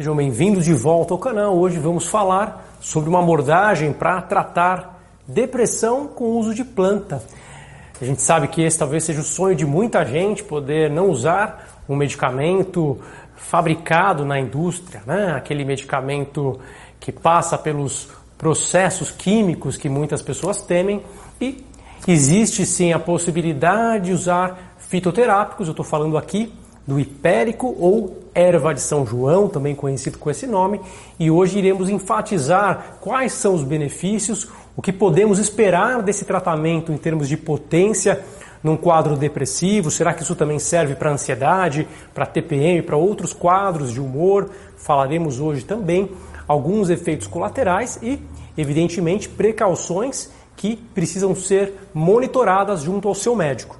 Sejam bem-vindos de volta ao canal. Hoje vamos falar sobre uma abordagem para tratar depressão com o uso de planta. A gente sabe que esse talvez seja o sonho de muita gente poder não usar um medicamento fabricado na indústria, né? aquele medicamento que passa pelos processos químicos que muitas pessoas temem e existe sim a possibilidade de usar fitoterápicos. Eu estou falando aqui do hipérico ou erva de São João, também conhecido com esse nome, e hoje iremos enfatizar quais são os benefícios, o que podemos esperar desse tratamento em termos de potência num quadro depressivo, será que isso também serve para ansiedade, para TPM, para outros quadros de humor? Falaremos hoje também alguns efeitos colaterais e, evidentemente, precauções que precisam ser monitoradas junto ao seu médico.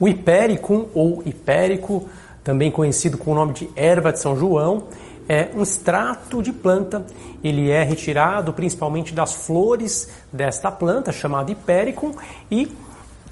O hipericum ou hipérico, também conhecido com o nome de erva de São João, é um extrato de planta. Ele é retirado principalmente das flores desta planta, chamada hipéricum, e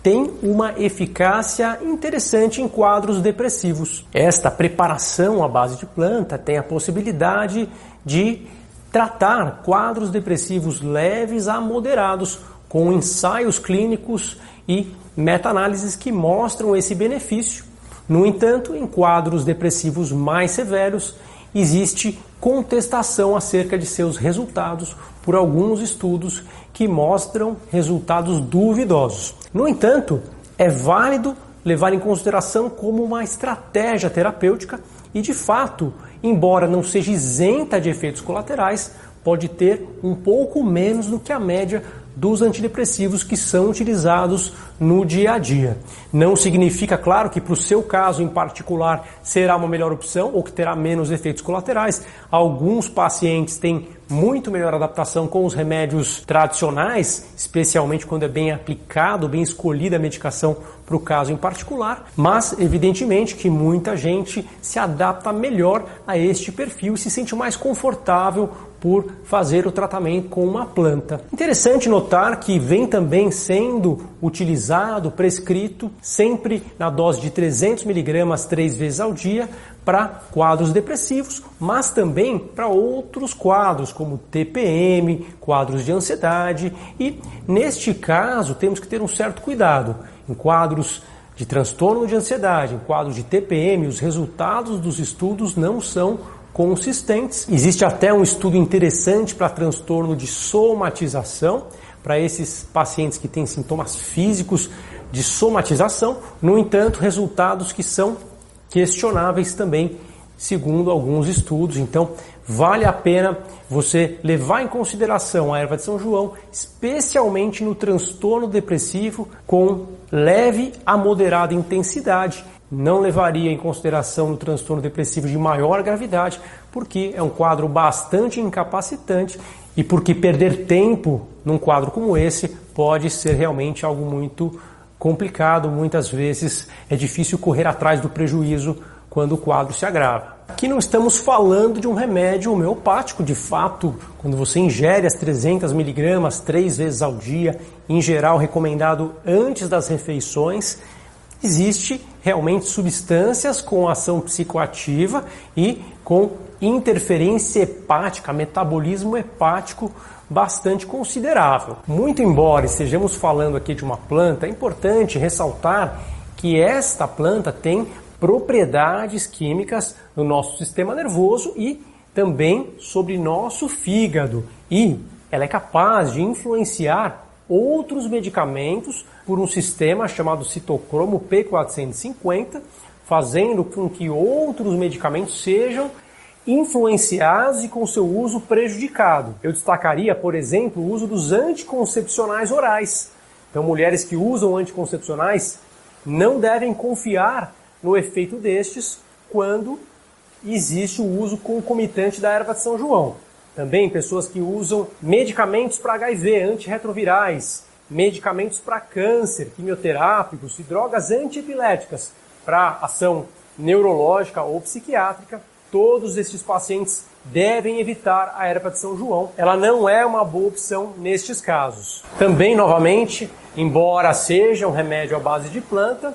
tem uma eficácia interessante em quadros depressivos. Esta preparação à base de planta tem a possibilidade de tratar quadros depressivos leves a moderados, com ensaios clínicos e meta-análises que mostram esse benefício. No entanto, em quadros depressivos mais severos, existe contestação acerca de seus resultados por alguns estudos que mostram resultados duvidosos. No entanto, é válido levar em consideração como uma estratégia terapêutica e, de fato, embora não seja isenta de efeitos colaterais, pode ter um pouco menos do que a média dos antidepressivos que são utilizados no dia a dia. Não significa, claro, que para o seu caso em particular será uma melhor opção ou que terá menos efeitos colaterais. Alguns pacientes têm muito melhor adaptação com os remédios tradicionais, especialmente quando é bem aplicado, bem escolhida a medicação para o caso em particular, mas evidentemente que muita gente se adapta melhor a este perfil e se sente mais confortável por fazer o tratamento com uma planta. Interessante notar que vem também sendo utilizado, prescrito, sempre na dose de 300 miligramas três vezes ao dia para quadros depressivos, mas também para outros quadros, como TPM, quadros de ansiedade, e neste caso temos que ter um certo cuidado. Em quadros de transtorno de ansiedade, em quadros de TPM, os resultados dos estudos não são consistentes. Existe até um estudo interessante para transtorno de somatização, para esses pacientes que têm sintomas físicos de somatização, no entanto, resultados que são questionáveis também, segundo alguns estudos. Então, vale a pena você levar em consideração a erva de São João, especialmente no transtorno depressivo com leve a moderada intensidade não levaria em consideração no transtorno depressivo de maior gravidade, porque é um quadro bastante incapacitante e porque perder tempo num quadro como esse pode ser realmente algo muito complicado. Muitas vezes é difícil correr atrás do prejuízo quando o quadro se agrava. Aqui não estamos falando de um remédio homeopático, de fato, quando você ingere as 300 miligramas três vezes ao dia, em geral recomendado antes das refeições, existe realmente substâncias com ação psicoativa e com interferência hepática, metabolismo hepático bastante considerável. Muito embora estejamos falando aqui de uma planta, é importante ressaltar que esta planta tem propriedades químicas no nosso sistema nervoso e também sobre nosso fígado e ela é capaz de influenciar outros medicamentos por um sistema chamado citocromo P450, fazendo com que outros medicamentos sejam influenciados e com seu uso prejudicado. Eu destacaria, por exemplo, o uso dos anticoncepcionais orais. Então, mulheres que usam anticoncepcionais não devem confiar no efeito destes quando existe o uso concomitante da erva de São João. Também pessoas que usam medicamentos para HIV, antirretrovirais, medicamentos para câncer, quimioterápicos e drogas antiepiléticas para ação neurológica ou psiquiátrica, todos esses pacientes devem evitar a erva de São João. Ela não é uma boa opção nestes casos. Também, novamente, embora seja um remédio à base de planta,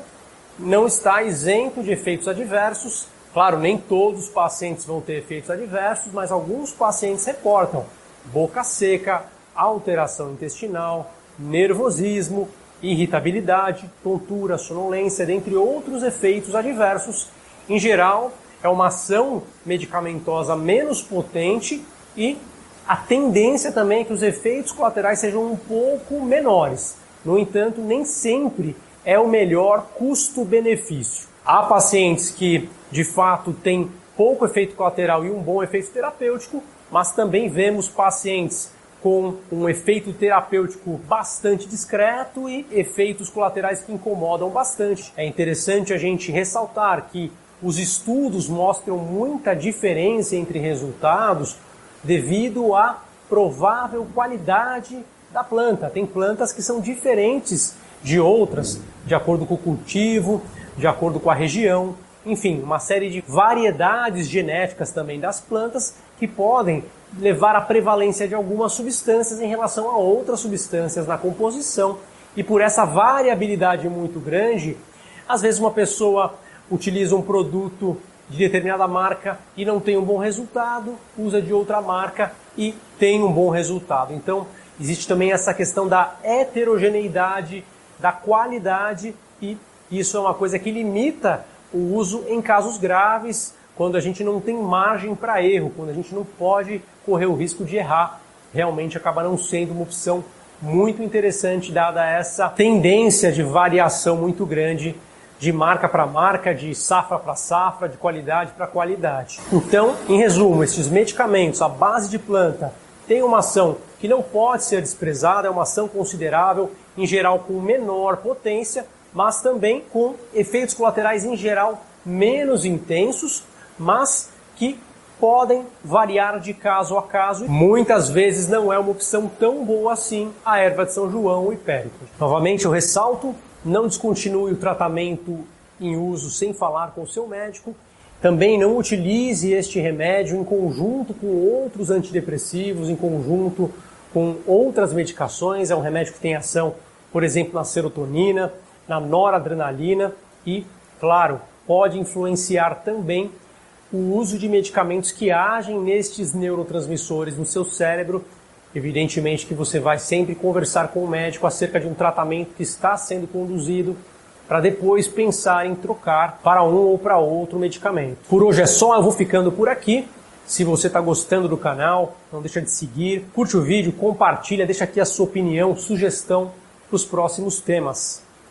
não está isento de efeitos adversos Claro, nem todos os pacientes vão ter efeitos adversos, mas alguns pacientes reportam boca seca, alteração intestinal, nervosismo, irritabilidade, tontura, sonolência, dentre outros efeitos adversos. Em geral, é uma ação medicamentosa menos potente e a tendência também é que os efeitos colaterais sejam um pouco menores. No entanto, nem sempre é o melhor custo-benefício. Há pacientes que, de fato, têm pouco efeito colateral e um bom efeito terapêutico, mas também vemos pacientes com um efeito terapêutico bastante discreto e efeitos colaterais que incomodam bastante. É interessante a gente ressaltar que os estudos mostram muita diferença entre resultados devido à provável qualidade da planta. Tem plantas que são diferentes de outras, de acordo com o cultivo, de acordo com a região, enfim, uma série de variedades genéticas também das plantas que podem levar à prevalência de algumas substâncias em relação a outras substâncias na composição. E por essa variabilidade muito grande, às vezes uma pessoa utiliza um produto de determinada marca e não tem um bom resultado, usa de outra marca e tem um bom resultado. Então, existe também essa questão da heterogeneidade, da qualidade e isso é uma coisa que limita o uso em casos graves, quando a gente não tem margem para erro, quando a gente não pode correr o risco de errar. Realmente acaba não sendo uma opção muito interessante, dada essa tendência de variação muito grande de marca para marca, de safra para safra, de qualidade para qualidade. Então, em resumo, esses medicamentos à base de planta têm uma ação que não pode ser desprezada, é uma ação considerável, em geral com menor potência, mas também com efeitos colaterais em geral menos intensos, mas que podem variar de caso a caso. Muitas vezes não é uma opção tão boa assim a erva de São João ou hipérico. Novamente eu ressalto não descontinue o tratamento em uso sem falar com o seu médico. Também não utilize este remédio em conjunto com outros antidepressivos, em conjunto com outras medicações. É um remédio que tem ação, por exemplo, na serotonina, na noradrenalina e, claro, pode influenciar também o uso de medicamentos que agem nestes neurotransmissores no seu cérebro Evidentemente que você vai sempre conversar com o médico acerca de um tratamento que está sendo conduzido para depois pensar em trocar para um ou para outro medicamento. Por hoje é só, eu vou ficando por aqui. Se você está gostando do canal, não deixa de seguir, curte o vídeo, compartilha, deixa aqui a sua opinião, sugestão para os próximos temas.